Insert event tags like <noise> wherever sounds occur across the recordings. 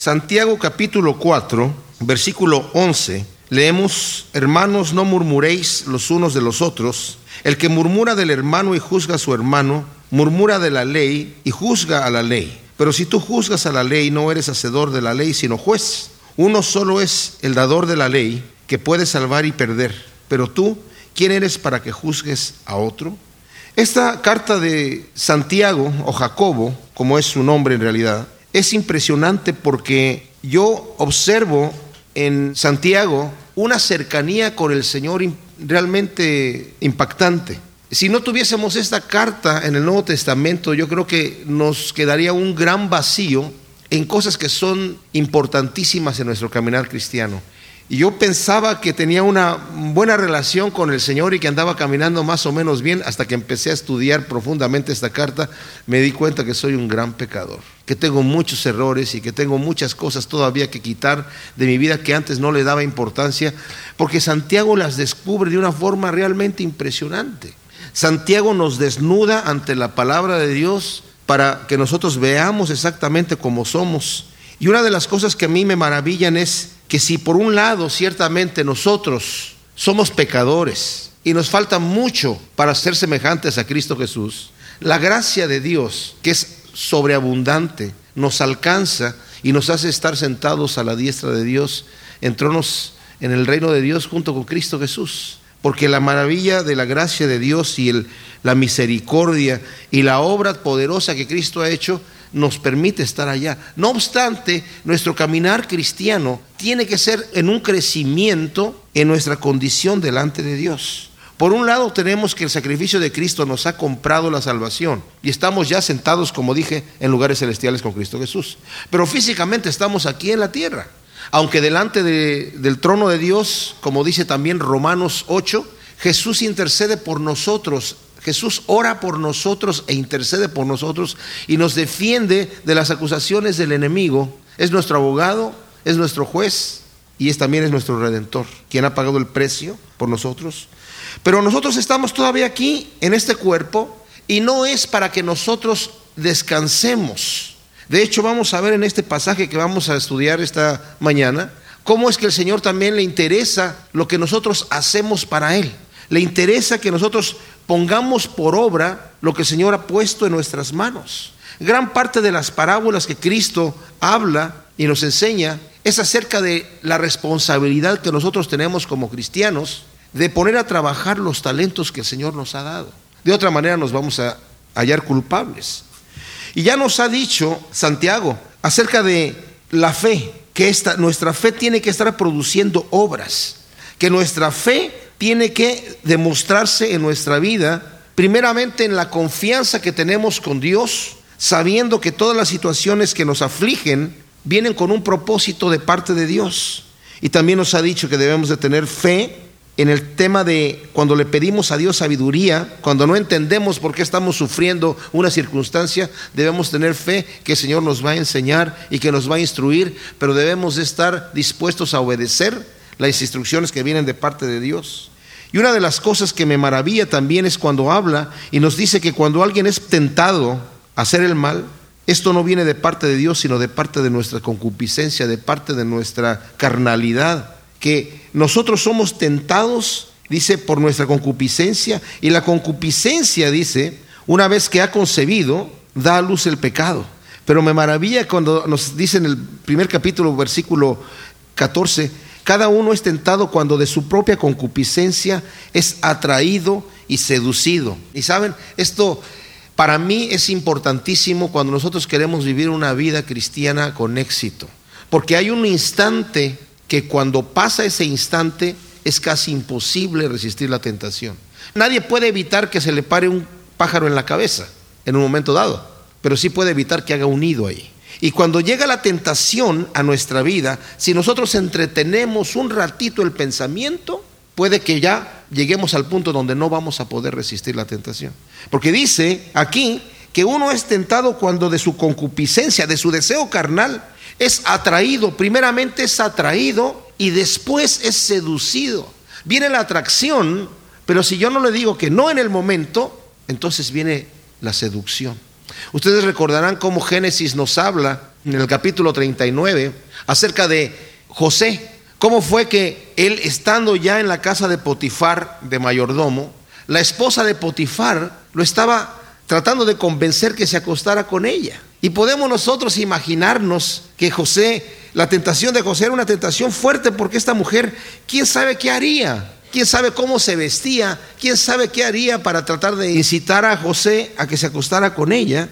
Santiago capítulo 4, versículo 11, leemos, hermanos, no murmuréis los unos de los otros. El que murmura del hermano y juzga a su hermano, murmura de la ley y juzga a la ley. Pero si tú juzgas a la ley, no eres hacedor de la ley, sino juez. Uno solo es el dador de la ley, que puede salvar y perder. Pero tú, ¿quién eres para que juzgues a otro? Esta carta de Santiago o Jacobo, como es su nombre en realidad, es impresionante porque yo observo en Santiago una cercanía con el Señor realmente impactante. Si no tuviésemos esta carta en el Nuevo Testamento, yo creo que nos quedaría un gran vacío en cosas que son importantísimas en nuestro caminar cristiano. Y yo pensaba que tenía una buena relación con el Señor y que andaba caminando más o menos bien hasta que empecé a estudiar profundamente esta carta, me di cuenta que soy un gran pecador, que tengo muchos errores y que tengo muchas cosas todavía que quitar de mi vida que antes no le daba importancia, porque Santiago las descubre de una forma realmente impresionante. Santiago nos desnuda ante la palabra de Dios para que nosotros veamos exactamente cómo somos. Y una de las cosas que a mí me maravillan es que si por un lado ciertamente nosotros somos pecadores y nos falta mucho para ser semejantes a Cristo Jesús, la gracia de Dios, que es sobreabundante, nos alcanza y nos hace estar sentados a la diestra de Dios en tronos en el reino de Dios junto con Cristo Jesús. Porque la maravilla de la gracia de Dios y el, la misericordia y la obra poderosa que Cristo ha hecho nos permite estar allá. No obstante, nuestro caminar cristiano tiene que ser en un crecimiento en nuestra condición delante de Dios. Por un lado tenemos que el sacrificio de Cristo nos ha comprado la salvación y estamos ya sentados, como dije, en lugares celestiales con Cristo Jesús. Pero físicamente estamos aquí en la tierra. Aunque delante del trono de Dios, como dice también Romanos 8, Jesús intercede por nosotros Jesús ora por nosotros e intercede por nosotros y nos defiende de las acusaciones del enemigo. Es nuestro abogado, es nuestro juez y es, también es nuestro redentor, quien ha pagado el precio por nosotros. Pero nosotros estamos todavía aquí en este cuerpo y no es para que nosotros descansemos. De hecho, vamos a ver en este pasaje que vamos a estudiar esta mañana, cómo es que el Señor también le interesa lo que nosotros hacemos para Él. Le interesa que nosotros pongamos por obra lo que el Señor ha puesto en nuestras manos. Gran parte de las parábolas que Cristo habla y nos enseña es acerca de la responsabilidad que nosotros tenemos como cristianos de poner a trabajar los talentos que el Señor nos ha dado. De otra manera nos vamos a hallar culpables. Y ya nos ha dicho Santiago acerca de la fe, que esta, nuestra fe tiene que estar produciendo obras, que nuestra fe tiene que demostrarse en nuestra vida, primeramente en la confianza que tenemos con Dios, sabiendo que todas las situaciones que nos afligen vienen con un propósito de parte de Dios. Y también nos ha dicho que debemos de tener fe en el tema de cuando le pedimos a Dios sabiduría, cuando no entendemos por qué estamos sufriendo una circunstancia, debemos tener fe que el Señor nos va a enseñar y que nos va a instruir, pero debemos de estar dispuestos a obedecer las instrucciones que vienen de parte de Dios. Y una de las cosas que me maravilla también es cuando habla y nos dice que cuando alguien es tentado a hacer el mal, esto no viene de parte de Dios, sino de parte de nuestra concupiscencia, de parte de nuestra carnalidad, que nosotros somos tentados, dice, por nuestra concupiscencia, y la concupiscencia, dice, una vez que ha concebido, da a luz el pecado. Pero me maravilla cuando nos dice en el primer capítulo, versículo 14, cada uno es tentado cuando de su propia concupiscencia es atraído y seducido. Y saben, esto para mí es importantísimo cuando nosotros queremos vivir una vida cristiana con éxito. Porque hay un instante que cuando pasa ese instante es casi imposible resistir la tentación. Nadie puede evitar que se le pare un pájaro en la cabeza en un momento dado, pero sí puede evitar que haga un nido ahí. Y cuando llega la tentación a nuestra vida, si nosotros entretenemos un ratito el pensamiento, puede que ya lleguemos al punto donde no vamos a poder resistir la tentación. Porque dice aquí que uno es tentado cuando de su concupiscencia, de su deseo carnal, es atraído, primeramente es atraído y después es seducido. Viene la atracción, pero si yo no le digo que no en el momento, entonces viene la seducción. Ustedes recordarán cómo Génesis nos habla en el capítulo 39 acerca de José. ¿Cómo fue que él, estando ya en la casa de Potifar, de mayordomo, la esposa de Potifar lo estaba tratando de convencer que se acostara con ella? Y podemos nosotros imaginarnos que José, la tentación de José era una tentación fuerte porque esta mujer, ¿quién sabe qué haría? ¿Quién sabe cómo se vestía? ¿Quién sabe qué haría para tratar de incitar a José a que se acostara con ella?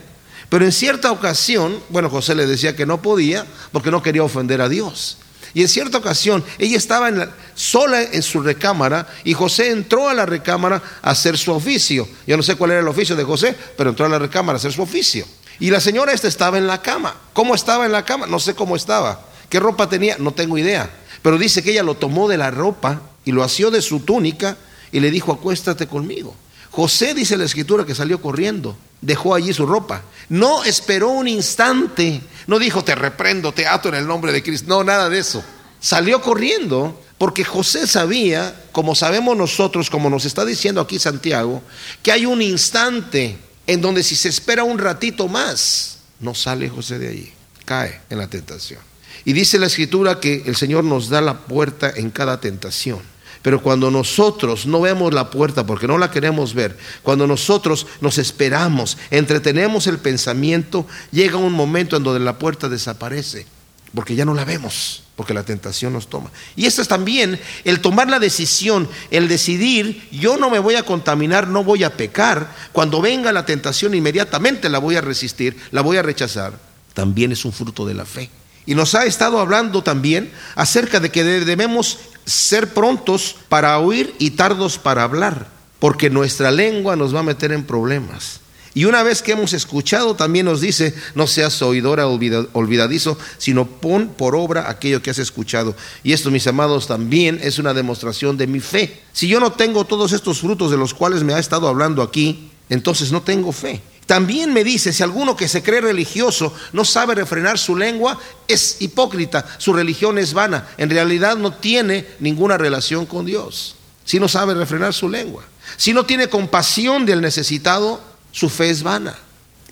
Pero en cierta ocasión, bueno, José le decía que no podía porque no quería ofender a Dios. Y en cierta ocasión ella estaba sola en su recámara y José entró a la recámara a hacer su oficio. Yo no sé cuál era el oficio de José, pero entró a la recámara a hacer su oficio. Y la señora esta estaba en la cama. ¿Cómo estaba en la cama? No sé cómo estaba. ¿Qué ropa tenía? No tengo idea. Pero dice que ella lo tomó de la ropa y lo asió de su túnica y le dijo, acuéstate conmigo. José dice la escritura que salió corriendo, dejó allí su ropa. No esperó un instante, no dijo, te reprendo, te ato en el nombre de Cristo. No, nada de eso. Salió corriendo porque José sabía, como sabemos nosotros, como nos está diciendo aquí Santiago, que hay un instante en donde si se espera un ratito más, no sale José de allí, cae en la tentación. Y dice la escritura que el Señor nos da la puerta en cada tentación. Pero cuando nosotros no vemos la puerta porque no la queremos ver, cuando nosotros nos esperamos, entretenemos el pensamiento, llega un momento en donde la puerta desaparece, porque ya no la vemos, porque la tentación nos toma. Y esto es también el tomar la decisión, el decidir, yo no me voy a contaminar, no voy a pecar, cuando venga la tentación inmediatamente la voy a resistir, la voy a rechazar, también es un fruto de la fe. Y nos ha estado hablando también acerca de que debemos ser prontos para oír y tardos para hablar, porque nuestra lengua nos va a meter en problemas. Y una vez que hemos escuchado, también nos dice, no seas oidora olvidadizo, sino pon por obra aquello que has escuchado. Y esto, mis amados, también es una demostración de mi fe. Si yo no tengo todos estos frutos de los cuales me ha estado hablando aquí, entonces no tengo fe. También me dice, si alguno que se cree religioso no sabe refrenar su lengua, es hipócrita, su religión es vana, en realidad no tiene ninguna relación con Dios. Si no sabe refrenar su lengua, si no tiene compasión del necesitado, su fe es vana.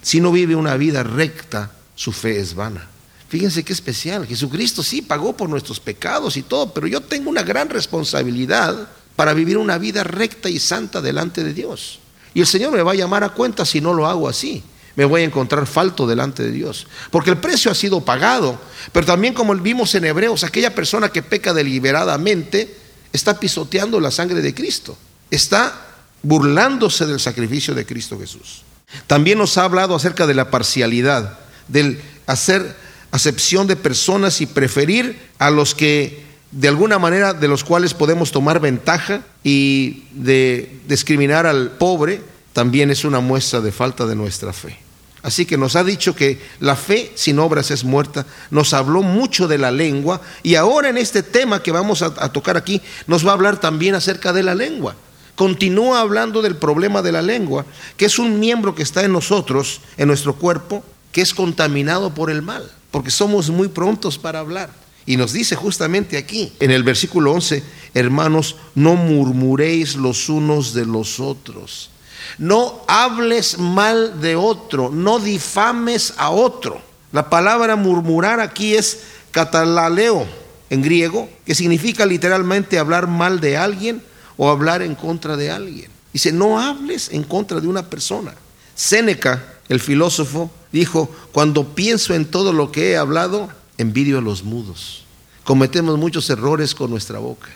Si no vive una vida recta, su fe es vana. Fíjense qué especial, Jesucristo sí pagó por nuestros pecados y todo, pero yo tengo una gran responsabilidad para vivir una vida recta y santa delante de Dios. Y el Señor me va a llamar a cuenta si no lo hago así. Me voy a encontrar falto delante de Dios. Porque el precio ha sido pagado. Pero también como vimos en Hebreos, aquella persona que peca deliberadamente está pisoteando la sangre de Cristo. Está burlándose del sacrificio de Cristo Jesús. También nos ha hablado acerca de la parcialidad, del hacer acepción de personas y preferir a los que de alguna manera de los cuales podemos tomar ventaja y de discriminar al pobre, también es una muestra de falta de nuestra fe. Así que nos ha dicho que la fe sin obras es muerta, nos habló mucho de la lengua y ahora en este tema que vamos a, tocar aquí nos va a hablar también acerca de la lengua. Continúa hablando del problema de la lengua, que es un miembro que está en nosotros, en nuestro cuerpo, que es contaminado por el mal, porque somos muy prontos para hablar. Y nos dice justamente aquí, en el versículo 11, hermanos, no murmuréis los unos de los otros. No hables mal de otro, no difames a otro. La palabra murmurar aquí es catalaleo en griego, que significa literalmente hablar mal de alguien o hablar en contra de alguien. Dice, no hables en contra de una persona. Séneca, el filósofo, dijo, cuando pienso en todo lo que he hablado, envidio a los mudos. Cometemos muchos errores con nuestra boca.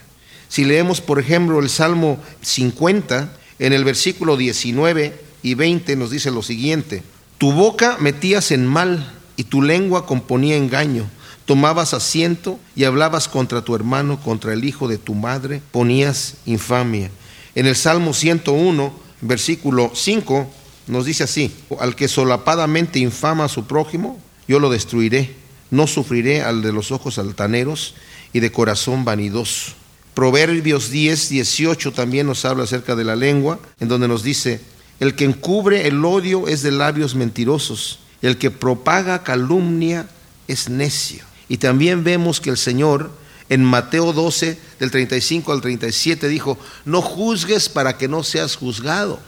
Si leemos, por ejemplo, el Salmo 50, en el versículo 19 y 20 nos dice lo siguiente, tu boca metías en mal y tu lengua componía engaño. Tomabas asiento y hablabas contra tu hermano, contra el hijo de tu madre, ponías infamia. En el Salmo 101, versículo 5, nos dice así, al que solapadamente infama a su prójimo, yo lo destruiré no sufriré al de los ojos altaneros y de corazón vanidoso. Proverbios 10, 18 también nos habla acerca de la lengua, en donde nos dice, el que encubre el odio es de labios mentirosos, el que propaga calumnia es necio. Y también vemos que el Señor en Mateo 12, del 35 al 37, dijo, no juzgues para que no seas juzgado.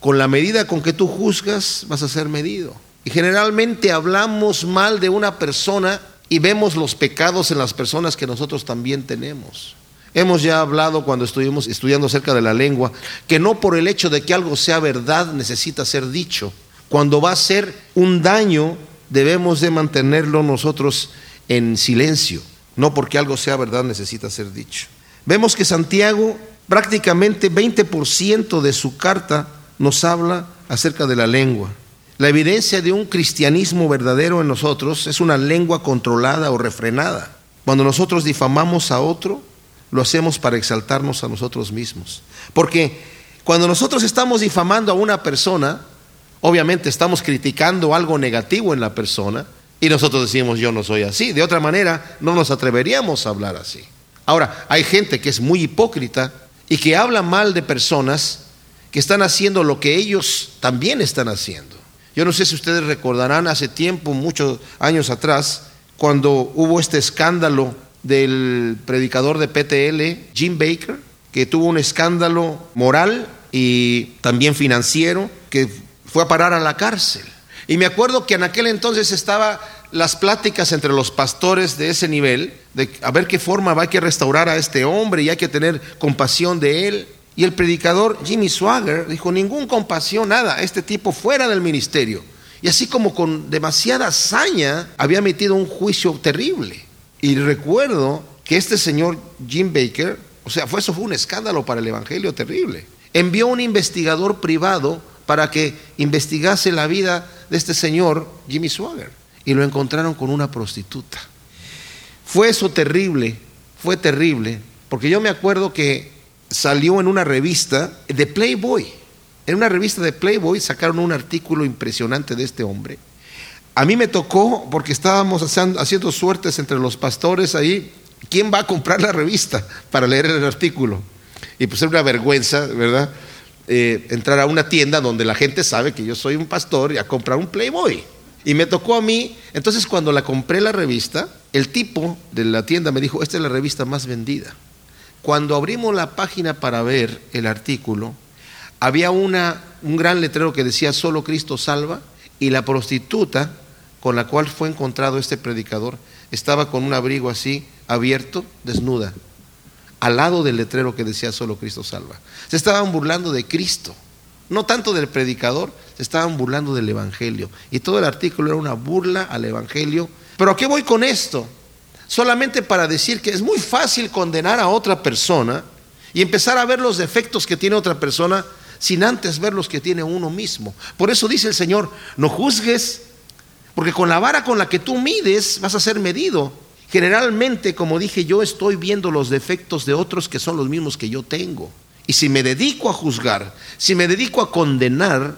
Con la medida con que tú juzgas vas a ser medido. Y generalmente hablamos mal de una persona y vemos los pecados en las personas que nosotros también tenemos. Hemos ya hablado cuando estuvimos estudiando acerca de la lengua, que no por el hecho de que algo sea verdad necesita ser dicho. Cuando va a ser un daño, debemos de mantenerlo nosotros en silencio. No porque algo sea verdad necesita ser dicho. Vemos que Santiago prácticamente 20% de su carta nos habla acerca de la lengua. La evidencia de un cristianismo verdadero en nosotros es una lengua controlada o refrenada. Cuando nosotros difamamos a otro, lo hacemos para exaltarnos a nosotros mismos. Porque cuando nosotros estamos difamando a una persona, obviamente estamos criticando algo negativo en la persona y nosotros decimos yo no soy así. De otra manera, no nos atreveríamos a hablar así. Ahora, hay gente que es muy hipócrita y que habla mal de personas que están haciendo lo que ellos también están haciendo. Yo no sé si ustedes recordarán hace tiempo, muchos años atrás, cuando hubo este escándalo del predicador de PTL, Jim Baker, que tuvo un escándalo moral y también financiero, que fue a parar a la cárcel. Y me acuerdo que en aquel entonces estaba las pláticas entre los pastores de ese nivel, de a ver qué forma va a que restaurar a este hombre y hay que tener compasión de él. Y el predicador Jimmy Swagger dijo, ningún compasión, nada, este tipo fuera del ministerio. Y así como con demasiada hazaña había metido un juicio terrible. Y recuerdo que este señor Jim Baker, o sea, fue, eso fue un escándalo para el Evangelio terrible. Envió un investigador privado para que investigase la vida de este señor Jimmy Swagger. Y lo encontraron con una prostituta. Fue eso terrible, fue terrible, porque yo me acuerdo que salió en una revista de Playboy. En una revista de Playboy sacaron un artículo impresionante de este hombre. A mí me tocó, porque estábamos haciendo suertes entre los pastores ahí, ¿quién va a comprar la revista para leer el artículo? Y pues era una vergüenza, ¿verdad? Eh, entrar a una tienda donde la gente sabe que yo soy un pastor y a comprar un Playboy. Y me tocó a mí, entonces cuando la compré la revista, el tipo de la tienda me dijo, esta es la revista más vendida. Cuando abrimos la página para ver el artículo, había una, un gran letrero que decía solo Cristo salva y la prostituta con la cual fue encontrado este predicador estaba con un abrigo así abierto, desnuda, al lado del letrero que decía solo Cristo salva. Se estaban burlando de Cristo, no tanto del predicador, se estaban burlando del Evangelio. Y todo el artículo era una burla al Evangelio. Pero ¿a qué voy con esto? solamente para decir que es muy fácil condenar a otra persona y empezar a ver los defectos que tiene otra persona sin antes ver los que tiene uno mismo. Por eso dice el Señor, no juzgues, porque con la vara con la que tú mides vas a ser medido. Generalmente, como dije, yo estoy viendo los defectos de otros que son los mismos que yo tengo. Y si me dedico a juzgar, si me dedico a condenar,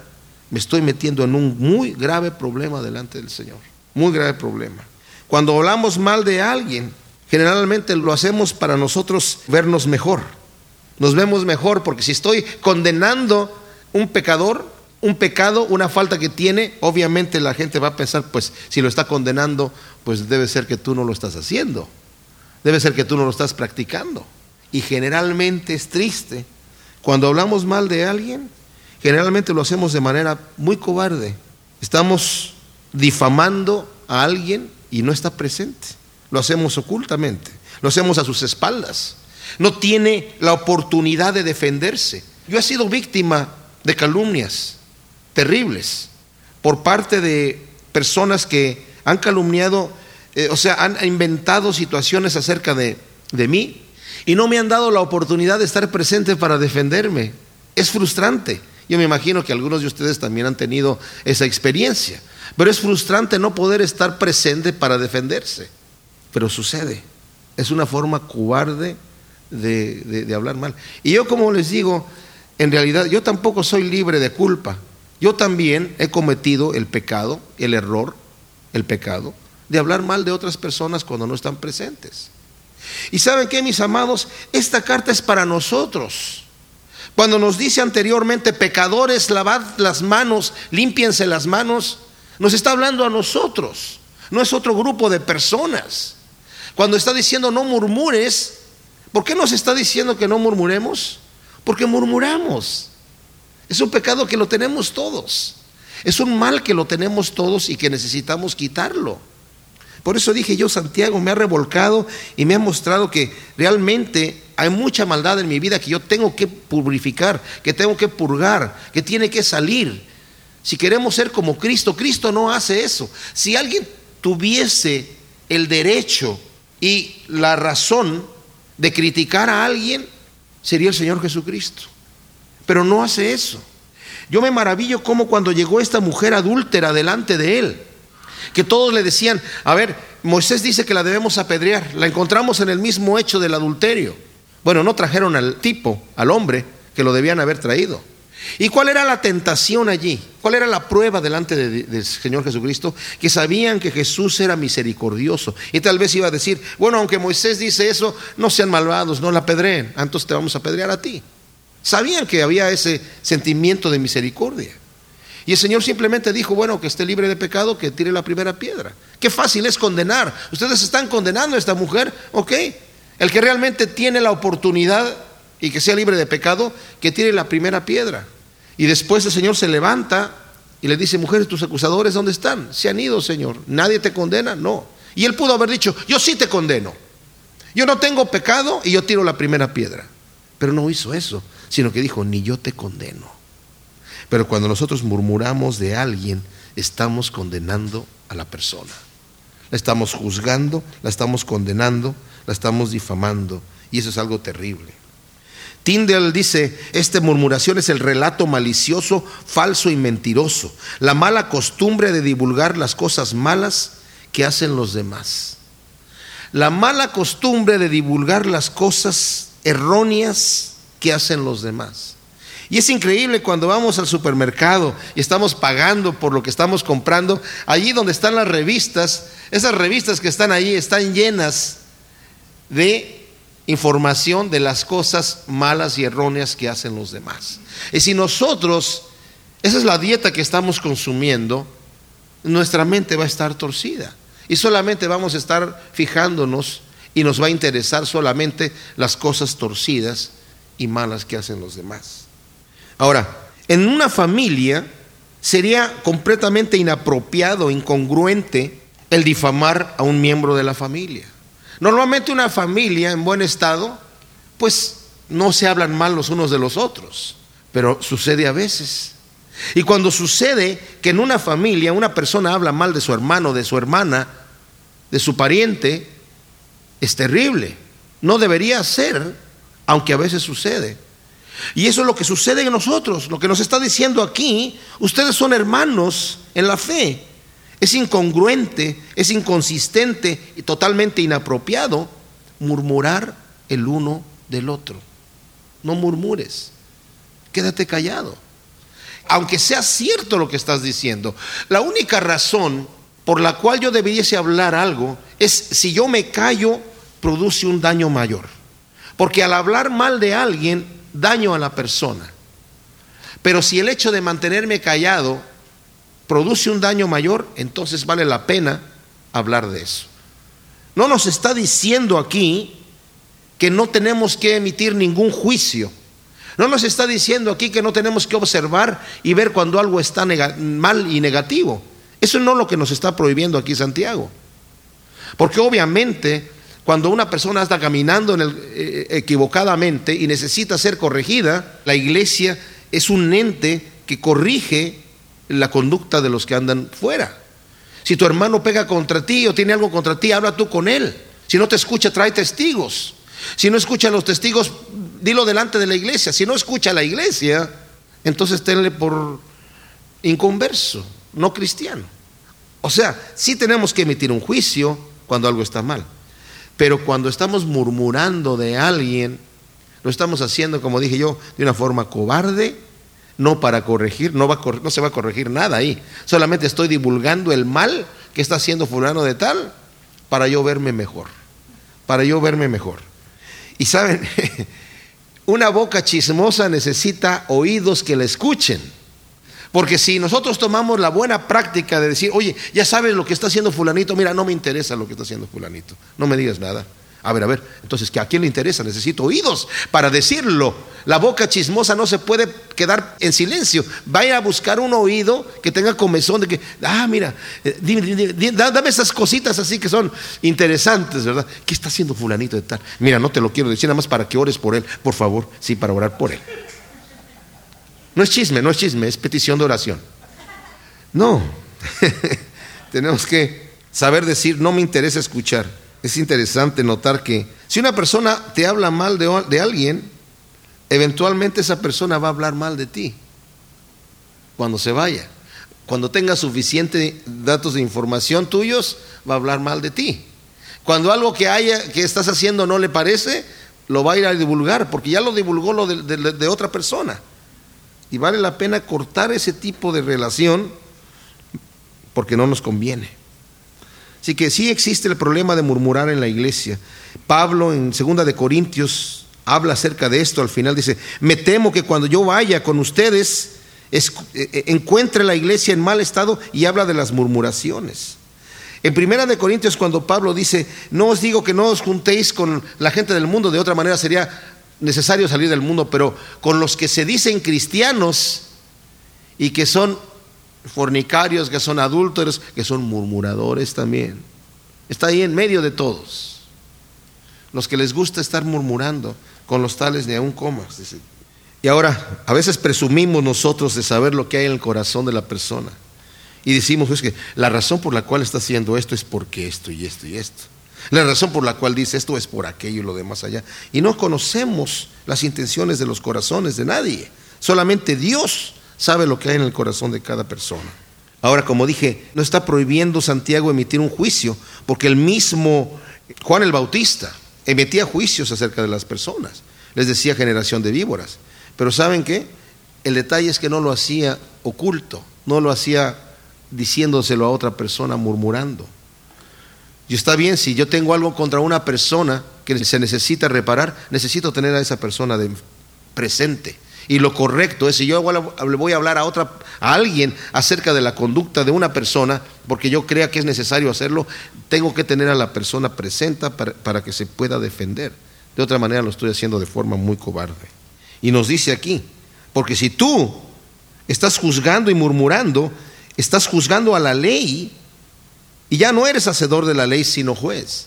me estoy metiendo en un muy grave problema delante del Señor. Muy grave problema. Cuando hablamos mal de alguien, generalmente lo hacemos para nosotros vernos mejor. Nos vemos mejor porque si estoy condenando un pecador, un pecado, una falta que tiene, obviamente la gente va a pensar, pues si lo está condenando, pues debe ser que tú no lo estás haciendo. Debe ser que tú no lo estás practicando. Y generalmente es triste. Cuando hablamos mal de alguien, generalmente lo hacemos de manera muy cobarde. Estamos difamando a alguien y no está presente. Lo hacemos ocultamente, lo hacemos a sus espaldas. No tiene la oportunidad de defenderse. Yo he sido víctima de calumnias terribles por parte de personas que han calumniado, eh, o sea, han inventado situaciones acerca de, de mí y no me han dado la oportunidad de estar presente para defenderme. Es frustrante. Yo me imagino que algunos de ustedes también han tenido esa experiencia. Pero es frustrante no poder estar presente para defenderse. Pero sucede. Es una forma cobarde de, hablar mal. Y yo como les digo, en realidad yo tampoco soy libre de culpa. Yo también he cometido el pecado, el error, el pecado, de hablar mal de otras personas cuando no están presentes. Y saben qué, mis amados, esta carta es para nosotros. Cuando nos dice anteriormente, pecadores, lavad las manos, límpiense las manos, nos está hablando a nosotros, no es otro grupo de personas. Cuando está diciendo no murmures, ¿por qué nos está diciendo que no murmuremos? Porque murmuramos. Es un pecado que lo tenemos todos. Es un mal que lo tenemos todos y que necesitamos quitarlo. Por eso dije yo, Santiago me ha revolcado y me ha mostrado que realmente hay mucha maldad en mi vida que yo tengo que purificar, que tengo que purgar, que tiene que salir. Si queremos ser como Cristo, Cristo no hace eso. Si alguien tuviese el derecho y la razón de criticar a alguien, sería el Señor Jesucristo. Pero no hace eso. Yo me maravillo como cuando llegó esta mujer adúltera delante de él, que todos le decían, a ver, Moisés dice que la debemos apedrear, la encontramos en el mismo hecho del adulterio. Bueno, no trajeron al tipo, al hombre, que lo debían haber traído. ¿Y cuál era la tentación allí? ¿Cuál era la prueba delante del Señor Jesucristo? Que sabían que Jesús era misericordioso. Y tal vez iba a decir, bueno, aunque Moisés dice eso, no sean malvados, no la apedreen, entonces te vamos a apedrear a ti. Sabían que había ese sentimiento de misericordia. Y el Señor simplemente dijo, bueno, que esté libre de pecado, que tire la primera piedra. Qué fácil es condenar. Ustedes están condenando a esta mujer, ok. El que realmente tiene la oportunidad y que sea libre de pecado, que tire la primera piedra. Y después el Señor se levanta y le dice, mujeres, tus acusadores, ¿dónde están? Se han ido, Señor. ¿Nadie te condena? No. Y él pudo haber dicho, yo sí te condeno. Yo no tengo pecado y yo tiro la primera piedra. Pero no hizo eso, sino que dijo, ni yo te condeno. Pero cuando nosotros murmuramos de alguien, estamos condenando a la persona. La estamos juzgando, la estamos condenando, la estamos difamando. Y eso es algo terrible. Tyndall dice, esta murmuración es el relato malicioso, falso y mentiroso, la mala costumbre de divulgar las cosas malas que hacen los demás. La mala costumbre de divulgar las cosas erróneas que hacen los demás. Y es increíble cuando vamos al supermercado y estamos pagando por lo que estamos comprando, allí donde están las revistas, esas revistas que están ahí están llenas de información de las cosas malas y erróneas que hacen los demás. Y si nosotros, esa es la dieta que estamos consumiendo, nuestra mente va a estar torcida. Y solamente vamos a estar fijándonos y nos va a interesar solamente las cosas torcidas y malas que hacen los demás. Ahora, en una familia sería completamente inapropiado, incongruente el difamar a un miembro de la familia. Normalmente una familia en buen estado, pues no se hablan mal los unos de los otros, pero sucede a veces. Y cuando sucede que en una familia una persona habla mal de su hermano, de su hermana, de su pariente, es terrible. No debería ser, aunque a veces sucede. Y eso es lo que sucede en nosotros, lo que nos está diciendo aquí, ustedes son hermanos en la fe. Es incongruente, es inconsistente y totalmente inapropiado murmurar el uno del otro. No murmures, quédate callado. Aunque sea cierto lo que estás diciendo, la única razón por la cual yo debiese hablar algo es si yo me callo, produce un daño mayor. Porque al hablar mal de alguien, daño a la persona. Pero si el hecho de mantenerme callado produce un daño mayor, entonces vale la pena hablar de eso. No nos está diciendo aquí que no tenemos que emitir ningún juicio. No nos está diciendo aquí que no tenemos que observar y ver cuando algo está mal y negativo. Eso no es lo que nos está prohibiendo aquí Santiago. Porque obviamente cuando una persona está caminando en el, eh, equivocadamente y necesita ser corregida, la iglesia es un ente que corrige la conducta de los que andan fuera. Si tu hermano pega contra ti o tiene algo contra ti, habla tú con él. Si no te escucha, trae testigos. Si no escucha los testigos, dilo delante de la iglesia. Si no escucha la iglesia, entonces tenle por inconverso, no cristiano. O sea, sí tenemos que emitir un juicio cuando algo está mal. Pero cuando estamos murmurando de alguien, lo estamos haciendo, como dije yo, de una forma cobarde, no para corregir, no, va no se va a corregir nada ahí. Solamente estoy divulgando el mal que está haciendo fulano de tal para yo verme mejor, para yo verme mejor. Y saben, <laughs> una boca chismosa necesita oídos que la escuchen. Porque si nosotros tomamos la buena práctica de decir, oye, ya sabes lo que está haciendo fulanito, mira, no me interesa lo que está haciendo fulanito, no me digas nada. A ver, a ver, entonces, ¿a quién le interesa? Necesito oídos para decirlo. La boca chismosa no se puede quedar en silencio. Vaya a buscar un oído que tenga comezón de que, ah, mira, eh, dame esas cositas así que son interesantes, ¿verdad? ¿Qué está haciendo fulanito de tal? Mira, no te lo quiero decir nada más para que ores por él, por favor, sí, para orar por él. No es chisme, no es chisme, es petición de oración. No, <laughs> tenemos que saber decir, no me interesa escuchar es interesante notar que si una persona te habla mal de, alguien, eventualmente esa persona va a hablar mal de ti cuando se vaya. Cuando tenga suficiente datos de información tuyos, va a hablar mal de ti. Cuando algo que haya que estás haciendo no le parece, lo va a ir a divulgar, porque ya lo divulgó lo de otra persona. Y vale la pena cortar ese tipo de relación porque no nos conviene. Así que sí existe el problema de murmurar en la iglesia. Pablo en segunda de Corintios habla acerca de esto, al final dice, me temo que cuando yo vaya con ustedes eh, eh, encuentre la iglesia en mal estado y habla de las murmuraciones. En primera de Corintios cuando Pablo dice, no os digo que no os juntéis con la gente del mundo, de otra manera sería necesario salir del mundo, pero con los que se dicen cristianos y que son fornicarios, que son adúlteros, que son murmuradores también. Está ahí en medio de todos. Los que les gusta estar murmurando, con los tales ni aún comas. Y ahora, a veces presumimos nosotros de saber lo que hay en el corazón de la persona. Y decimos, pues que la razón por la cual está haciendo esto es porque esto y esto y esto. La razón por la cual dice esto es por aquello y lo demás allá. Y no conocemos las intenciones de los corazones de nadie. Solamente Dios sabe lo que hay en el corazón de cada persona. Ahora, como dije, no está prohibiendo Santiago emitir un juicio, porque el mismo Juan el Bautista emitía juicios acerca de las personas. Les decía generación de víboras. Pero ¿saben qué? El detalle es que no lo hacía oculto, no lo hacía diciéndoselo a otra persona, murmurando. Y está bien, si yo tengo algo contra una persona que se necesita reparar, necesito tener a esa persona presente y lo correcto es, si yo le voy a hablar a otra, a alguien acerca de la conducta de una persona, porque yo crea que es necesario hacerlo, tengo que tener a la persona presente para, para que se pueda defender. De otra manera lo estoy haciendo de forma muy cobarde. Y nos dice aquí, porque si tú estás juzgando y murmurando, estás juzgando a la ley y ya no eres hacedor de la ley sino juez.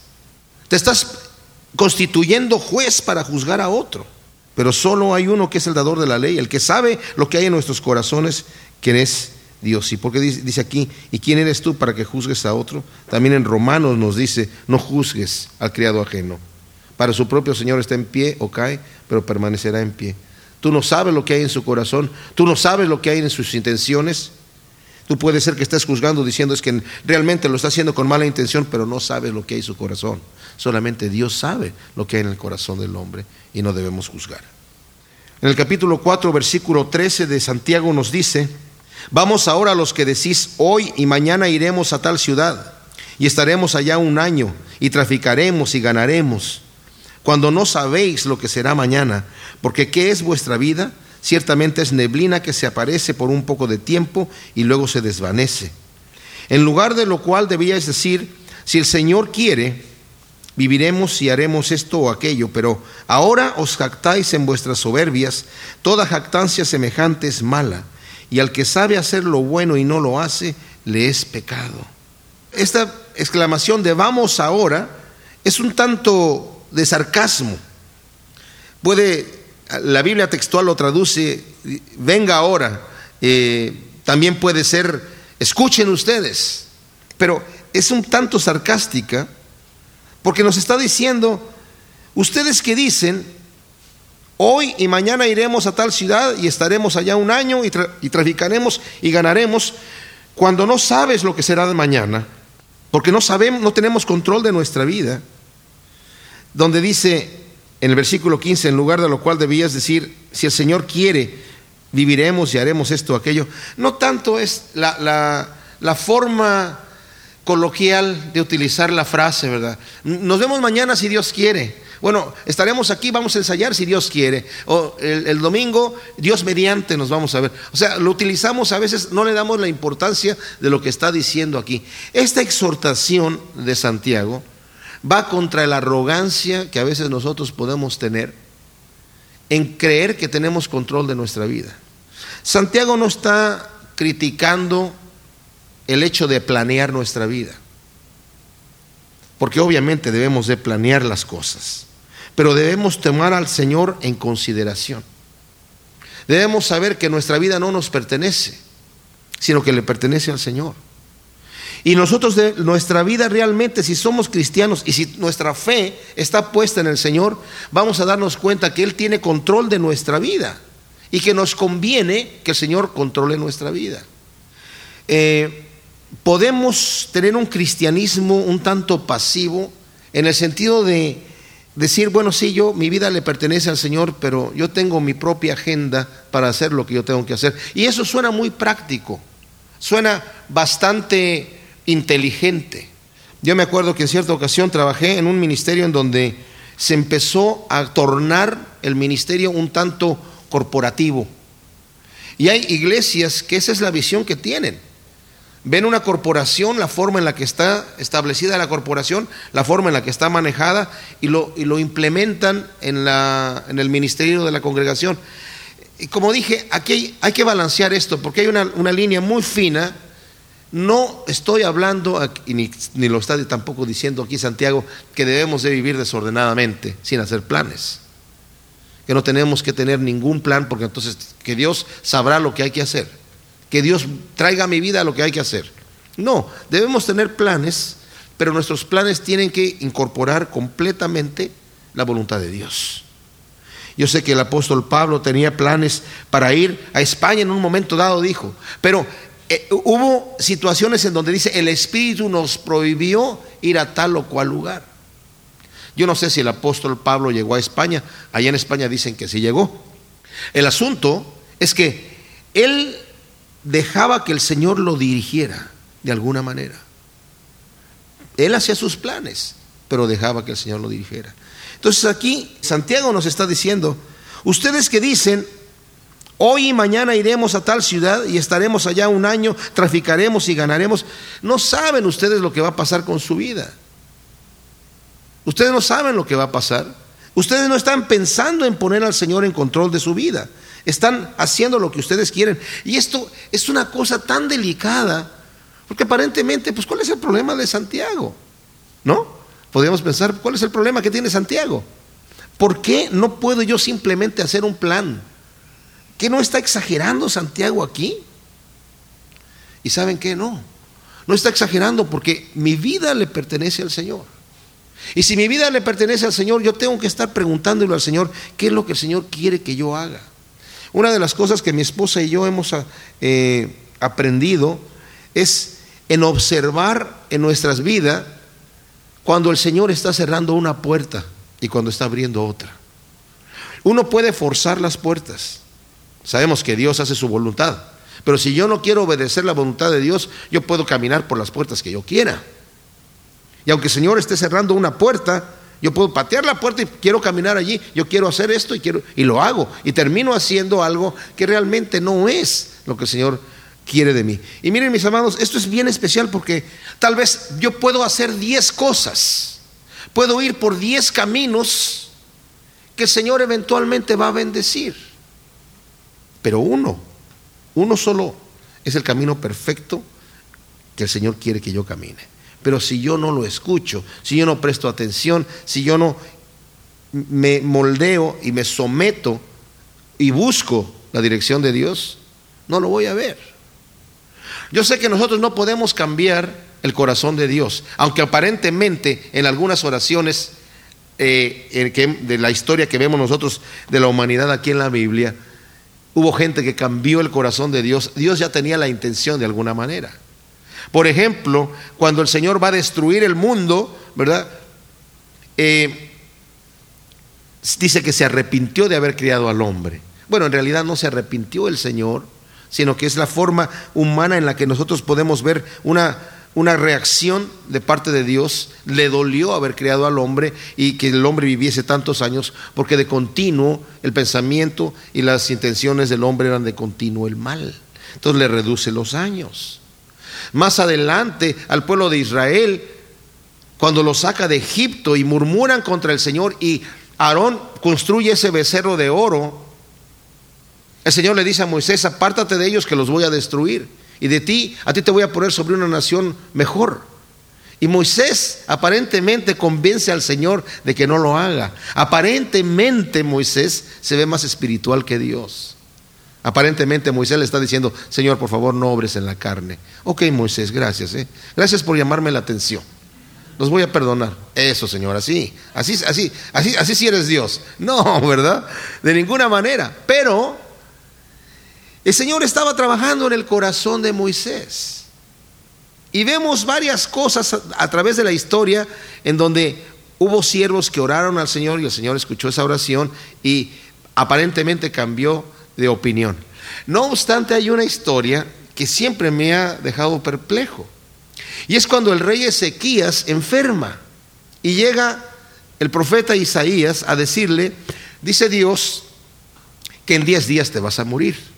Te estás constituyendo juez para juzgar a otro. Pero solo hay uno que es el dador de la ley, el que sabe lo que hay en nuestros corazones, quien es Dios. ¿Y por qué dice aquí, ¿y quién eres tú para que juzgues a otro? También en Romanos nos dice, no juzgues al criado ajeno. Para su propio Señor está en pie o cae, pero permanecerá en pie. Tú no sabes lo que hay en su corazón, tú no sabes lo que hay en sus intenciones. Tú puedes ser que estés juzgando diciendo es que realmente lo está haciendo con mala intención, pero no sabes lo que hay en su corazón. Solamente Dios sabe lo que hay en el corazón del hombre y no debemos juzgar. En el capítulo 4, versículo 13 de Santiago nos dice, vamos ahora a los que decís, hoy y mañana iremos a tal ciudad y estaremos allá un año y traficaremos y ganaremos, cuando no sabéis lo que será mañana, porque ¿qué es vuestra vida? Ciertamente es neblina que se aparece por un poco de tiempo y luego se desvanece. En lugar de lo cual debíais decir, si el Señor quiere, viviremos y haremos esto o aquello, pero ahora os jactáis en vuestras soberbias, toda jactancia semejante es mala, y al que sabe hacer lo bueno y no lo hace, le es pecado. Esta exclamación de vamos ahora es un tanto de sarcasmo. Puede, la Biblia textual lo traduce, venga ahora, eh, también puede ser, escuchen ustedes, pero es un tanto sarcástica porque nos está diciendo, ustedes que dicen, hoy y mañana iremos a tal ciudad y estaremos allá un año y, y traficaremos y ganaremos, cuando no sabes lo que será de mañana, porque no sabemos, no tenemos control de nuestra vida, donde dice en el versículo 15, en lugar de lo cual debías decir, si el Señor quiere, viviremos y haremos esto aquello, no tanto es la, forma coloquial de utilizar la frase, ¿verdad? Nos vemos mañana si Dios quiere. Bueno, estaremos aquí, vamos a ensayar si Dios quiere. O el, domingo, Dios mediante, nos vamos a ver. O sea, lo utilizamos a veces, no le damos la importancia de lo que está diciendo aquí. Esta exhortación de Santiago va contra la arrogancia que a veces nosotros podemos tener en creer que tenemos control de nuestra vida. Santiago no está criticando el hecho de planear nuestra vida, porque obviamente debemos de planear las cosas, pero debemos tomar al Señor en consideración. Debemos saber que nuestra vida no nos pertenece, sino que le pertenece al Señor. Y nosotros de nuestra vida realmente, si somos cristianos y si nuestra fe está puesta en el Señor, vamos a darnos cuenta que Él tiene control de nuestra vida y que nos conviene que el Señor controle nuestra vida. Eh, podemos tener un cristianismo un tanto pasivo en el sentido de decir, bueno, sí, yo, mi vida le pertenece al Señor, pero yo tengo mi propia agenda para hacer lo que yo tengo que hacer. Y eso suena muy práctico, suena bastante inteligente. Yo me acuerdo que en cierta ocasión trabajé en un ministerio en donde se empezó a tornar el ministerio un tanto corporativo. Y hay iglesias que esa es la visión que tienen. Ven una corporación, la forma en la que está establecida la corporación, la forma en la que está manejada y lo, y lo implementan en, la, en el ministerio de la congregación. Y como dije, aquí hay, que balancear esto porque hay una, una línea muy fina no estoy hablando, ni, lo está tampoco diciendo aquí Santiago, que debemos de vivir desordenadamente, sin hacer planes. Que no tenemos que tener ningún plan, porque entonces que Dios sabrá lo que hay que hacer. Que Dios traiga a mi vida lo que hay que hacer. No, debemos tener planes, pero nuestros planes tienen que incorporar completamente la voluntad de Dios. Yo sé que el apóstol Pablo tenía planes para ir a España en un momento dado, dijo, pero eh, hubo situaciones en donde dice, el Espíritu nos prohibió ir a tal o cual lugar. Yo no sé si el apóstol Pablo llegó a España, allá en España dicen que sí llegó. El asunto es que él dejaba que el Señor lo dirigiera de alguna manera. Él hacía sus planes, pero dejaba que el Señor lo dirigiera. Entonces aquí Santiago nos está diciendo, ustedes que dicen, Hoy y mañana iremos a tal ciudad y estaremos allá un año, traficaremos y ganaremos. No saben ustedes lo que va a pasar con su vida. Ustedes no saben lo que va a pasar. Ustedes no están pensando en poner al Señor en control de su vida. Están haciendo lo que ustedes quieren. Y esto es una cosa tan delicada, porque aparentemente, pues, ¿cuál es el problema de Santiago? ¿No? Podríamos pensar, ¿cuál es el problema que tiene Santiago? ¿Por qué no puedo yo simplemente hacer un plan? ¿Qué no está exagerando Santiago aquí? ¿Y saben qué? No. No está exagerando porque mi vida le pertenece al Señor. Y si mi vida le pertenece al Señor, yo tengo que estar preguntándole al Señor qué es lo que el Señor quiere que yo haga. Una de las cosas que mi esposa y yo hemos eh, aprendido es en observar en nuestras vidas cuando el Señor está cerrando una puerta y cuando está abriendo otra. Uno puede forzar las puertas. Sabemos que Dios hace su voluntad. Pero si yo no quiero obedecer la voluntad de Dios, yo puedo caminar por las puertas que yo quiera. Y aunque el Señor esté cerrando una puerta, yo puedo patear la puerta y quiero caminar allí, yo quiero hacer esto y quiero y lo hago y termino haciendo algo que realmente no es lo que el Señor quiere de mí. Y miren mis amados, esto es bien especial porque tal vez yo puedo hacer 10 cosas. Puedo ir por 10 caminos que el Señor eventualmente va a bendecir. Pero uno, uno solo es el camino perfecto que el Señor quiere que yo camine. Pero si yo no lo escucho, si yo no presto atención, si yo no me moldeo y me someto y busco la dirección de Dios, no lo voy a ver. Yo sé que nosotros no podemos cambiar el corazón de Dios, aunque aparentemente en algunas oraciones eh, de la historia que vemos nosotros de la humanidad aquí en la Biblia, Hubo gente que cambió el corazón de Dios. Dios ya tenía la intención de alguna manera. Por ejemplo, cuando el Señor va a destruir el mundo, ¿verdad? Eh, dice que se arrepintió de haber criado al hombre. Bueno, en realidad no se arrepintió el Señor, sino que es la forma humana en la que nosotros podemos ver una una reacción de parte de Dios, le dolió haber creado al hombre y que el hombre viviese tantos años, porque de continuo el pensamiento y las intenciones del hombre eran de continuo el mal. Entonces le reduce los años. Más adelante al pueblo de Israel, cuando los saca de Egipto y murmuran contra el Señor y Aarón construye ese becerro de oro, el Señor le dice a Moisés, apártate de ellos que los voy a destruir. Y de ti, a ti te voy a poner sobre una nación mejor. Y Moisés aparentemente convence al Señor de que no lo haga. Aparentemente Moisés se ve más espiritual que Dios. Aparentemente Moisés le está diciendo, Señor, por favor, no obres en la carne. Ok, Moisés, gracias. ¿eh? Gracias por llamarme la atención. Los voy a perdonar. Eso, Señor, así, así, así, así, así si eres Dios. No, ¿verdad? De ninguna manera. Pero el Señor estaba trabajando en el corazón de Moisés. Y vemos varias cosas a, través de la historia en donde hubo siervos que oraron al Señor y el Señor escuchó esa oración y aparentemente cambió de opinión. No obstante, hay una historia que siempre me ha dejado perplejo. Y es cuando el rey Ezequías enferma y llega el profeta Isaías a decirle, dice Dios, que en 10 días te vas a morir.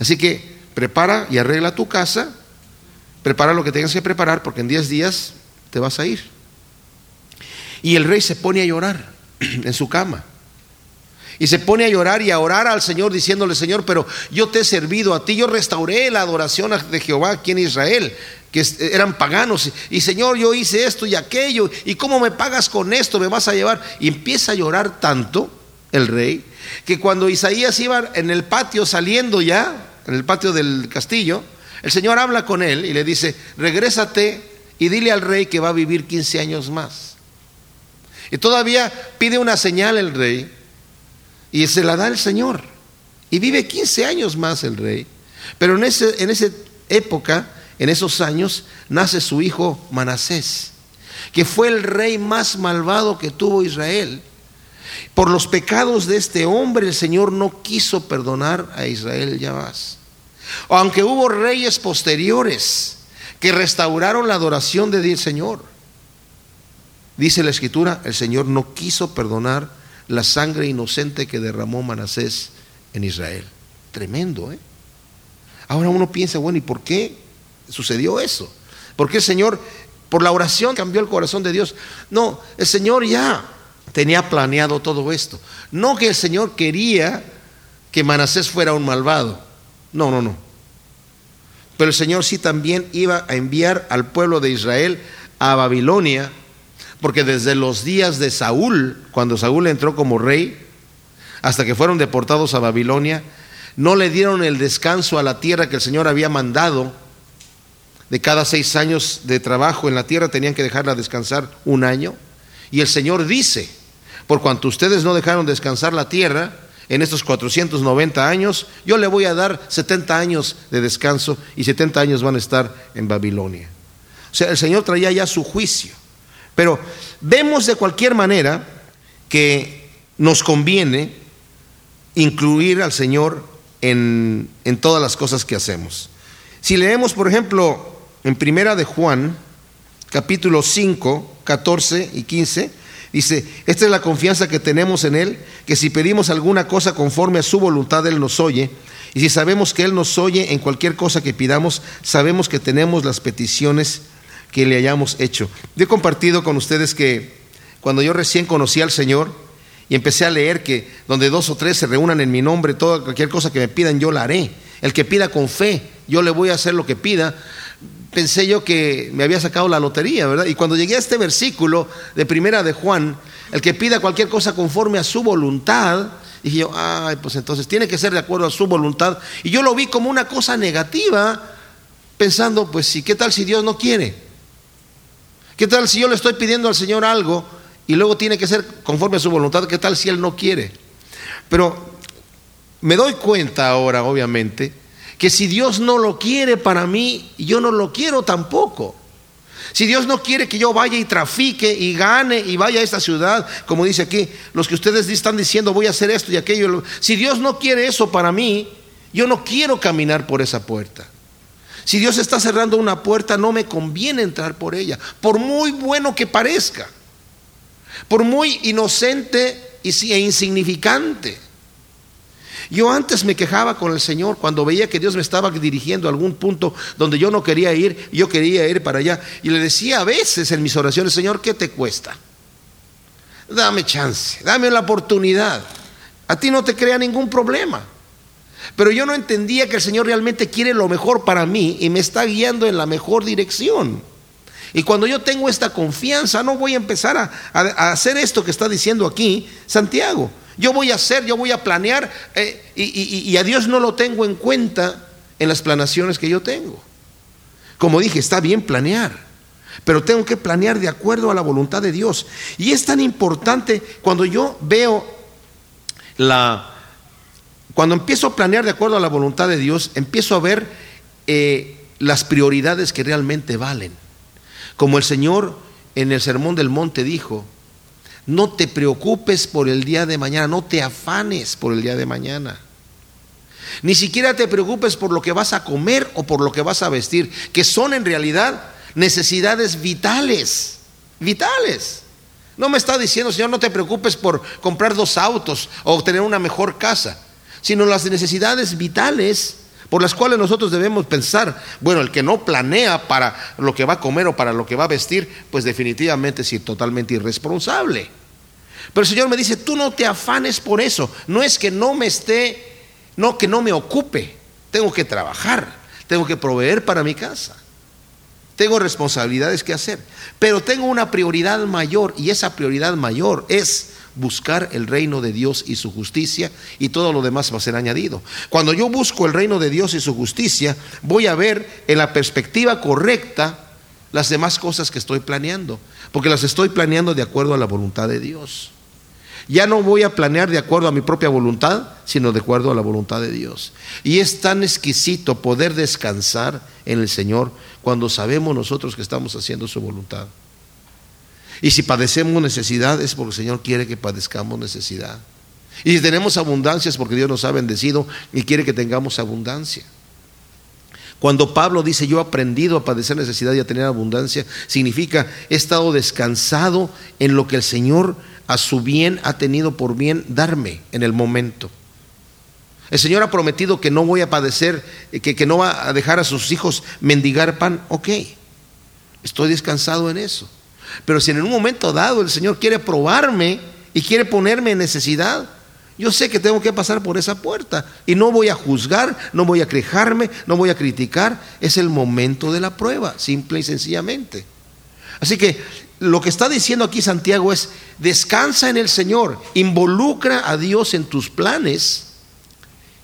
Así que prepara y arregla tu casa, prepara lo que tengas que preparar porque en 10 días te vas a ir. Y el rey se pone a llorar <clears throat> en su cama. Y se pone a llorar y a orar al Señor diciéndole, Señor, pero yo te he servido a ti, yo restauré la adoración de Jehová aquí en Israel, que eran paganos. Y Señor, yo hice esto y aquello, y cómo me pagas con esto, me vas a llevar. Y empieza a llorar tanto el rey, que cuando Isaías iba en el patio saliendo ya, en el patio del castillo, el Señor habla con él y le dice, regrésate y dile al rey que va a vivir 15 años más. Y todavía pide una señal el rey y se la da el Señor. Y vive 15 años más el rey. Pero en, ese, en esa época, en esos años, nace su hijo Manasés, que fue el rey más malvado que tuvo Israel. Por los pecados de este hombre, el Señor no quiso perdonar a Israel ya más. Aunque hubo reyes posteriores que restauraron la adoración del Señor. Dice la escritura, el Señor no quiso perdonar la sangre inocente que derramó Manasés en Israel. Tremendo, ¿eh? Ahora uno piensa, bueno, ¿y por qué sucedió eso? ¿Por qué el Señor, por la oración, cambió el corazón de Dios? No, el Señor ya tenía planeado todo esto. No que el Señor quería que Manasés fuera un malvado. No, no, no. Pero el Señor sí también iba a enviar al pueblo de Israel a Babilonia porque desde los días de Saúl, cuando Saúl entró como rey, hasta que fueron deportados a Babilonia, no le dieron el descanso a la tierra que el Señor había mandado. De cada seis años de trabajo en la tierra tenían que dejarla descansar un año. Y el Señor dice, por cuanto ustedes no dejaron descansar la tierra en estos 490 años, yo le voy a dar 70 años de descanso y 70 años van a estar en Babilonia. O sea, el Señor traía ya su juicio. Pero vemos de cualquier manera que nos conviene incluir al Señor en, todas las cosas que hacemos. Si leemos, por ejemplo, en Primera de Juan, capítulo 5, 14 y 15, dice, esta es la confianza que tenemos en Él, que si pedimos alguna cosa conforme a su voluntad, Él nos oye. Y si sabemos que Él nos oye en cualquier cosa que pidamos, sabemos que tenemos las peticiones que le hayamos hecho. Yo he compartido con ustedes que cuando yo recién conocí al Señor y empecé a leer que donde dos o tres se reúnan en mi nombre, toda cualquier cosa que me pidan, yo la haré. El que pida con fe, yo le voy a hacer lo que pida. Pensé yo que me había sacado la lotería, ¿verdad? Y cuando llegué a este versículo de primera de Juan, el que pida cualquier cosa conforme a su voluntad, dije yo, ay, pues entonces tiene que ser de acuerdo a su voluntad. Y yo lo vi como una cosa negativa, pensando, pues sí, ¿qué tal si Dios no quiere? ¿Qué tal si yo le estoy pidiendo al Señor algo y luego tiene que ser conforme a su voluntad? ¿Qué tal si Él no quiere? Pero me doy cuenta ahora, obviamente, que si Dios no lo quiere para mí, yo no lo quiero tampoco. Si Dios no quiere que yo vaya y trafique y gane y vaya a esta ciudad, como dice aquí, los que ustedes están diciendo voy a hacer esto y aquello, si Dios no quiere eso para mí, yo no quiero caminar por esa puerta. Si Dios está cerrando una puerta, no me conviene entrar por ella, por muy bueno que parezca, por muy inocente e insignificante. Yo antes me quejaba con el Señor cuando veía que Dios me estaba dirigiendo a algún punto donde yo no quería ir, yo quería ir para allá. Y le decía a veces en mis oraciones, Señor, ¿qué te cuesta? Dame chance, dame la oportunidad. A ti no te crea ningún problema. Pero yo no entendía que el Señor realmente quiere lo mejor para mí y me está guiando en la mejor dirección. Y cuando yo tengo esta confianza, no voy a empezar a, hacer esto que está diciendo aquí Santiago. Yo voy a hacer, yo voy a planear eh, y, a Dios no lo tengo en cuenta en las planaciones que yo tengo. Como dije, está bien planear, pero tengo que planear de acuerdo a la voluntad de Dios. Y es tan importante cuando yo veo la... Cuando empiezo a planear de acuerdo a la voluntad de Dios, empiezo a ver eh, las prioridades que realmente valen. Como el Señor en el Sermón del Monte dijo, no te preocupes por el día de mañana, no te afanes por el día de mañana. Ni siquiera te preocupes por lo que vas a comer o por lo que vas a vestir, que son en realidad necesidades vitales, vitales. No me está diciendo, Señor, no te preocupes por comprar dos autos o tener una mejor casa, sino las necesidades vitales por las cuales nosotros debemos pensar, bueno, el que no planea para lo que va a comer o para lo que va a vestir, pues definitivamente es totalmente irresponsable. Pero el Señor me dice, tú no te afanes por eso, no es que no me esté, no que no me ocupe, tengo que trabajar, tengo que proveer para mi casa. Tengo responsabilidades que hacer, pero tengo una prioridad mayor y esa prioridad mayor es buscar el reino de Dios y su justicia y todo lo demás va a ser añadido. Cuando yo busco el reino de Dios y su justicia, voy a ver en la perspectiva correcta las demás cosas que estoy planeando, porque las estoy planeando de acuerdo a la voluntad de Dios. Ya no voy a planear de acuerdo a mi propia voluntad, sino de acuerdo a la voluntad de Dios. Y es tan exquisito poder descansar en el Señor cuando sabemos nosotros que estamos haciendo su voluntad. Y si padecemos necesidad es porque el Señor quiere que padezcamos necesidad. Y si tenemos abundancia es porque Dios nos ha bendecido y quiere que tengamos abundancia. Cuando Pablo dice yo he aprendido a padecer necesidad y a tener abundancia, significa he estado descansado en lo que el Señor a su bien ha tenido por bien darme en el momento. El Señor ha prometido que no voy a padecer, que, que no va a dejar a sus hijos mendigar pan. Ok, estoy descansado en eso. Pero si en un momento dado el Señor quiere probarme y quiere ponerme en necesidad, yo sé que tengo que pasar por esa puerta y no voy a juzgar, no voy a quejarme, no voy a criticar. Es el momento de la prueba, simple y sencillamente. Así que lo que está diciendo aquí Santiago es, descansa en el Señor, involucra a Dios en tus planes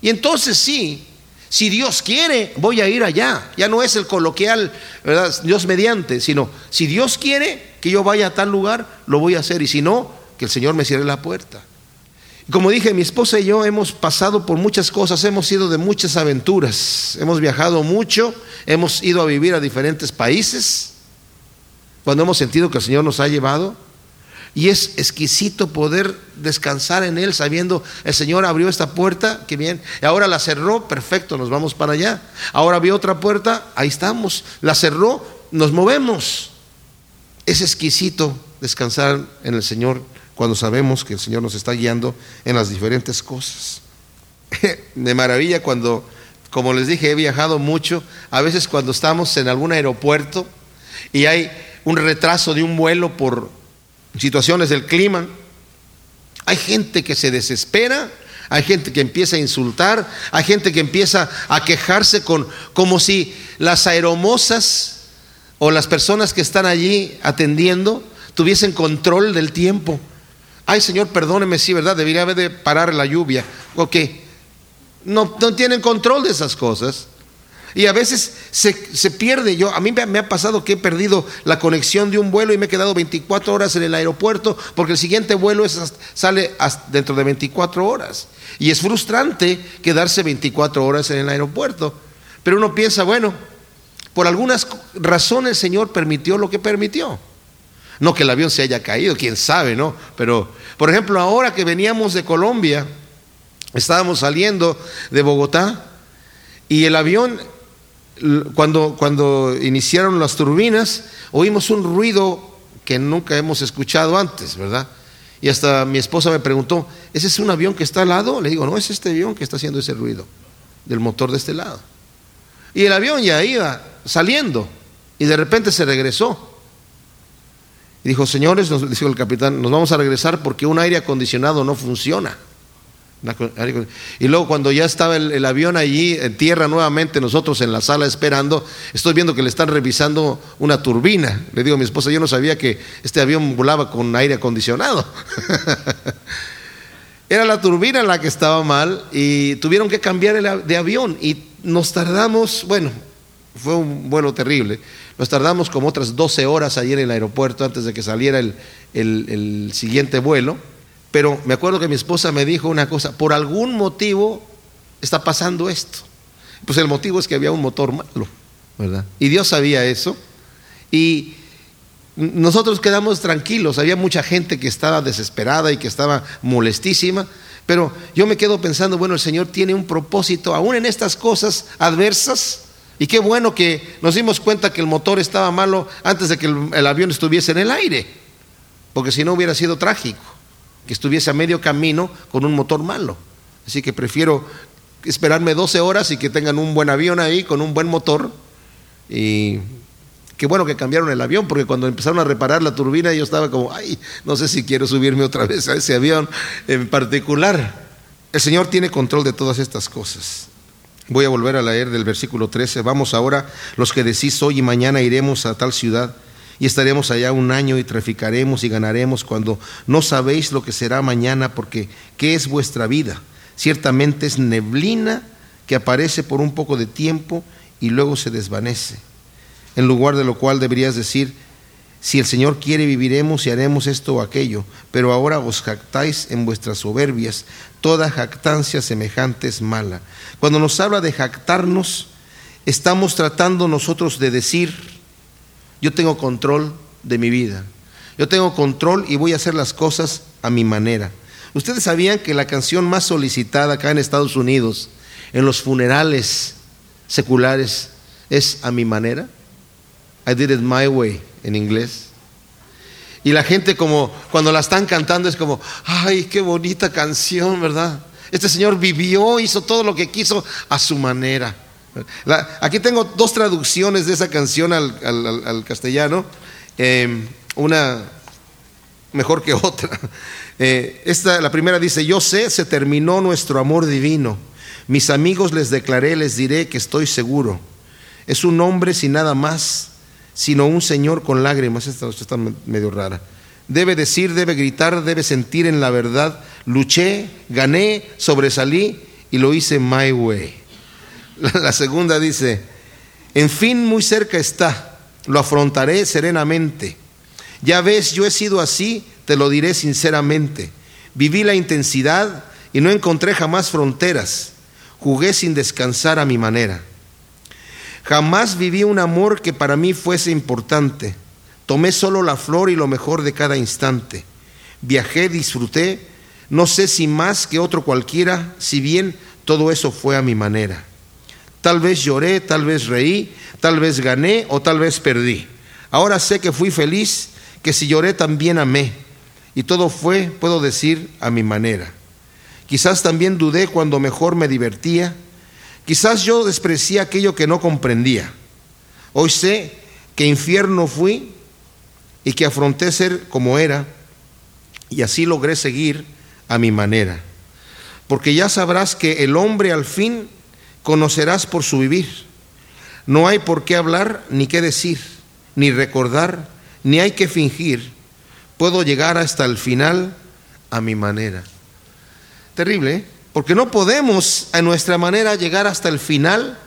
y entonces sí, si Dios quiere, voy a ir allá. Ya no es el coloquial, ¿verdad? Dios mediante, sino si Dios quiere yo vaya a tal lugar, lo voy a hacer. Y si no, que el Señor me cierre la puerta. Como dije, mi esposa y yo hemos pasado por muchas cosas, hemos ido de muchas aventuras, hemos viajado mucho, hemos ido a vivir a diferentes países, cuando hemos sentido que el Señor nos ha llevado. Y es exquisito poder descansar en Él sabiendo, el Señor abrió esta puerta, que bien, y ahora la cerró, perfecto, nos vamos para allá. Ahora abrió otra puerta, ahí estamos. La cerró, nos movemos. Es exquisito descansar en el Señor cuando sabemos que el Señor nos está guiando en las diferentes cosas. <laughs> De maravilla cuando, como les dije, he viajado mucho, a veces cuando estamos en algún aeropuerto y hay un retraso de un vuelo por situaciones del clima. Hay gente que se desespera, hay gente que empieza a insultar, hay gente que empieza a quejarse con como si las aeromosas o las personas que están allí atendiendo tuviesen control del tiempo. Ay, Señor, perdóneme, sí, ¿verdad? Debería haber de parar la lluvia. Ok. No, no tienen control de esas cosas. Y a veces se, pierde. Yo, a mí me ha pasado que he perdido la conexión de un vuelo y me he quedado 24 horas en el aeropuerto porque el siguiente vuelo sale dentro de 24 horas. Y es frustrante quedarse 24 horas en el aeropuerto. Pero uno piensa, bueno, por algunas razones el Señor permitió lo que permitió. No que el avión se haya caído, quién sabe, ¿no? Pero, por ejemplo, ahora que veníamos de Colombia, estábamos saliendo de Bogotá y el avión cuando, cuando iniciaron las turbinas, oímos un ruido que nunca hemos escuchado antes, ¿verdad? Y hasta mi esposa me preguntó, ¿ese es un avión que está al lado? Le digo, no, es este avión que está haciendo ese ruido del motor de este lado. Y el avión ya iba saliendo y de repente se regresó. Y dijo, señores, nos dijo el capitán, nos vamos a regresar porque un aire acondicionado no funciona. Y luego cuando ya estaba el, avión allí en tierra nuevamente, nosotros en la sala esperando, estoy viendo que le están revisando una turbina. Le digo a mi esposa, yo no sabía que este avión volaba con aire acondicionado. <laughs> Era la turbina la que estaba mal y tuvieron que cambiar de avión y nos tardamos, bueno, fue un vuelo terrible, nos tardamos como otras 12 horas allí en el aeropuerto antes de que saliera el siguiente vuelo pero me acuerdo que mi esposa me dijo una cosa, por algún motivo está pasando esto. Pues el motivo es que había un motor malo, ¿verdad? Y Dios sabía eso. Y nosotros quedamos tranquilos, había mucha gente que estaba desesperada y que estaba molestísima, pero yo me quedo pensando, bueno, el Señor tiene un propósito aún en estas cosas adversas. Y qué bueno que nos dimos cuenta que el motor estaba malo antes de que el, avión estuviese en el aire, porque si no hubiera sido trágico que estuviese a medio camino con un motor malo. Así que prefiero esperarme 12 horas y que tengan un buen avión ahí con un buen motor. Y qué bueno que cambiaron el avión, porque cuando empezaron a reparar la turbina yo estaba como, ay, no sé si quiero subirme otra vez a ese avión en particular. El Señor tiene control de todas estas cosas. Voy a volver a leer del versículo 13. Vamos ahora, los que decís hoy y mañana iremos a tal ciudad y estaremos allá un año y traficaremos y ganaremos cuando no sabéis lo que será mañana porque ¿qué es vuestra vida? Ciertamente es neblina que aparece por un poco de tiempo y luego se desvanece. En lugar de lo cual deberías decir, si el Señor quiere viviremos y haremos esto o aquello, pero ahora os jactáis en vuestras soberbias, toda jactancia semejante es mala. Cuando nos habla de jactarnos, estamos tratando nosotros de decir, yo tengo control de mi vida. Yo tengo control y voy a hacer las cosas a mi manera. ¿Ustedes sabían que la canción más solicitada acá en Estados Unidos, en los funerales seculares, es a mi manera? I did it my way en inglés. Y la gente como cuando la están cantando es como, ay, qué bonita canción, ¿verdad? Este señor vivió, hizo todo lo que quiso a su manera aquí tengo dos traducciones de esa canción al, castellano, em, una mejor que <laughs> otra. Eh, esta, la primera dice, yo sé, se terminó nuestro amor divino. Mis amigos les declaré, les diré que estoy seguro. Es un hombre sin nada más, sino un señor con lágrimas. Esta, esta está medio rara. Debe decir, debe gritar, debe sentir en la verdad. Luché, gané, sobresalí y lo hice my way. <laughs> La segunda dice, en fin, muy cerca está, lo afrontaré serenamente. Ya ves, yo he sido así, te lo diré sinceramente. Viví la intensidad y no encontré jamás fronteras. Jugué sin descansar a mi manera. Jamás viví un amor que para mí fuese importante. Tomé solo la flor y lo mejor de cada instante. Viajé, disfruté, no sé si más que otro cualquiera, si bien todo eso fue a mi manera. Tal vez lloré, tal vez reí, tal vez gané o tal vez perdí. Ahora sé que fui feliz, que si lloré también amé. Y todo fue, puedo decir, a mi manera. Quizás también dudé cuando mejor me divertía. Quizás yo desprecié aquello que no comprendía. Hoy sé que infierno fui y que afronté ser como era y así logré seguir a mi manera. Porque ya sabrás que el hombre al fin conocerás por su vivir. No hay por qué hablar, ni qué decir, ni recordar, ni hay que fingir. Puedo llegar hasta el final a mi manera. Terrible, ¿eh? Porque no podemos a nuestra manera llegar hasta el final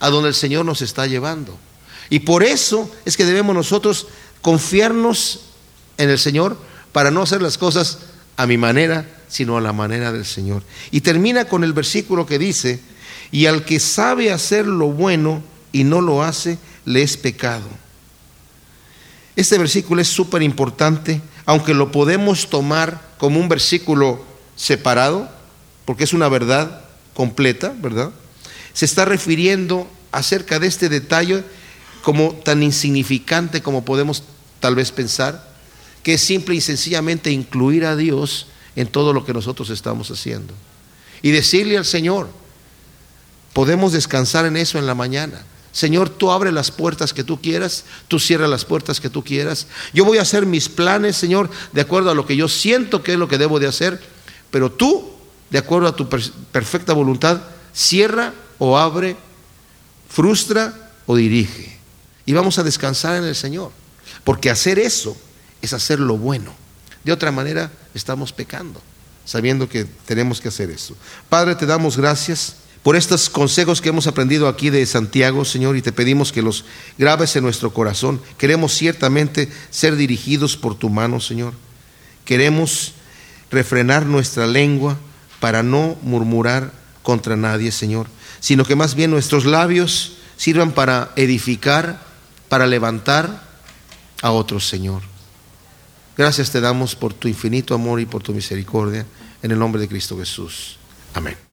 a donde el Señor nos está llevando. Y por eso es que debemos nosotros confiarnos en el Señor para no hacer las cosas a mi manera, sino a la manera del Señor. Y termina con el versículo que dice, y al que sabe hacer lo bueno y no lo hace, le es pecado. Este versículo es súper importante, aunque lo podemos tomar como un versículo separado, porque es una verdad completa, ¿verdad? Se está refiriendo acerca de este detalle como tan insignificante como podemos tal vez pensar, que es simple y sencillamente incluir a Dios en todo lo que nosotros estamos haciendo. Y decirle al Señor, podemos descansar en eso en la mañana. Señor, tú abre las puertas que tú quieras, tú cierra las puertas que tú quieras. Yo voy a hacer mis planes, Señor, de acuerdo a lo que yo siento que es lo que debo de hacer, pero tú, de acuerdo a tu perfecta voluntad, cierra o abre, frustra o dirige. Y vamos a descansar en el Señor, porque hacer eso es hacer lo bueno. De otra manera, estamos pecando, sabiendo que tenemos que hacer eso. Padre, te damos gracias por estos consejos que hemos aprendido aquí de Santiago, Señor, y te pedimos que los grabes en nuestro corazón. Queremos ciertamente ser dirigidos por tu mano, Señor. Queremos refrenar nuestra lengua para no murmurar contra nadie, Señor, sino que más bien nuestros labios sirvan para edificar, para levantar a otros, Señor. Gracias te damos por tu infinito amor y por tu misericordia, en el nombre de Cristo Jesús. Amén.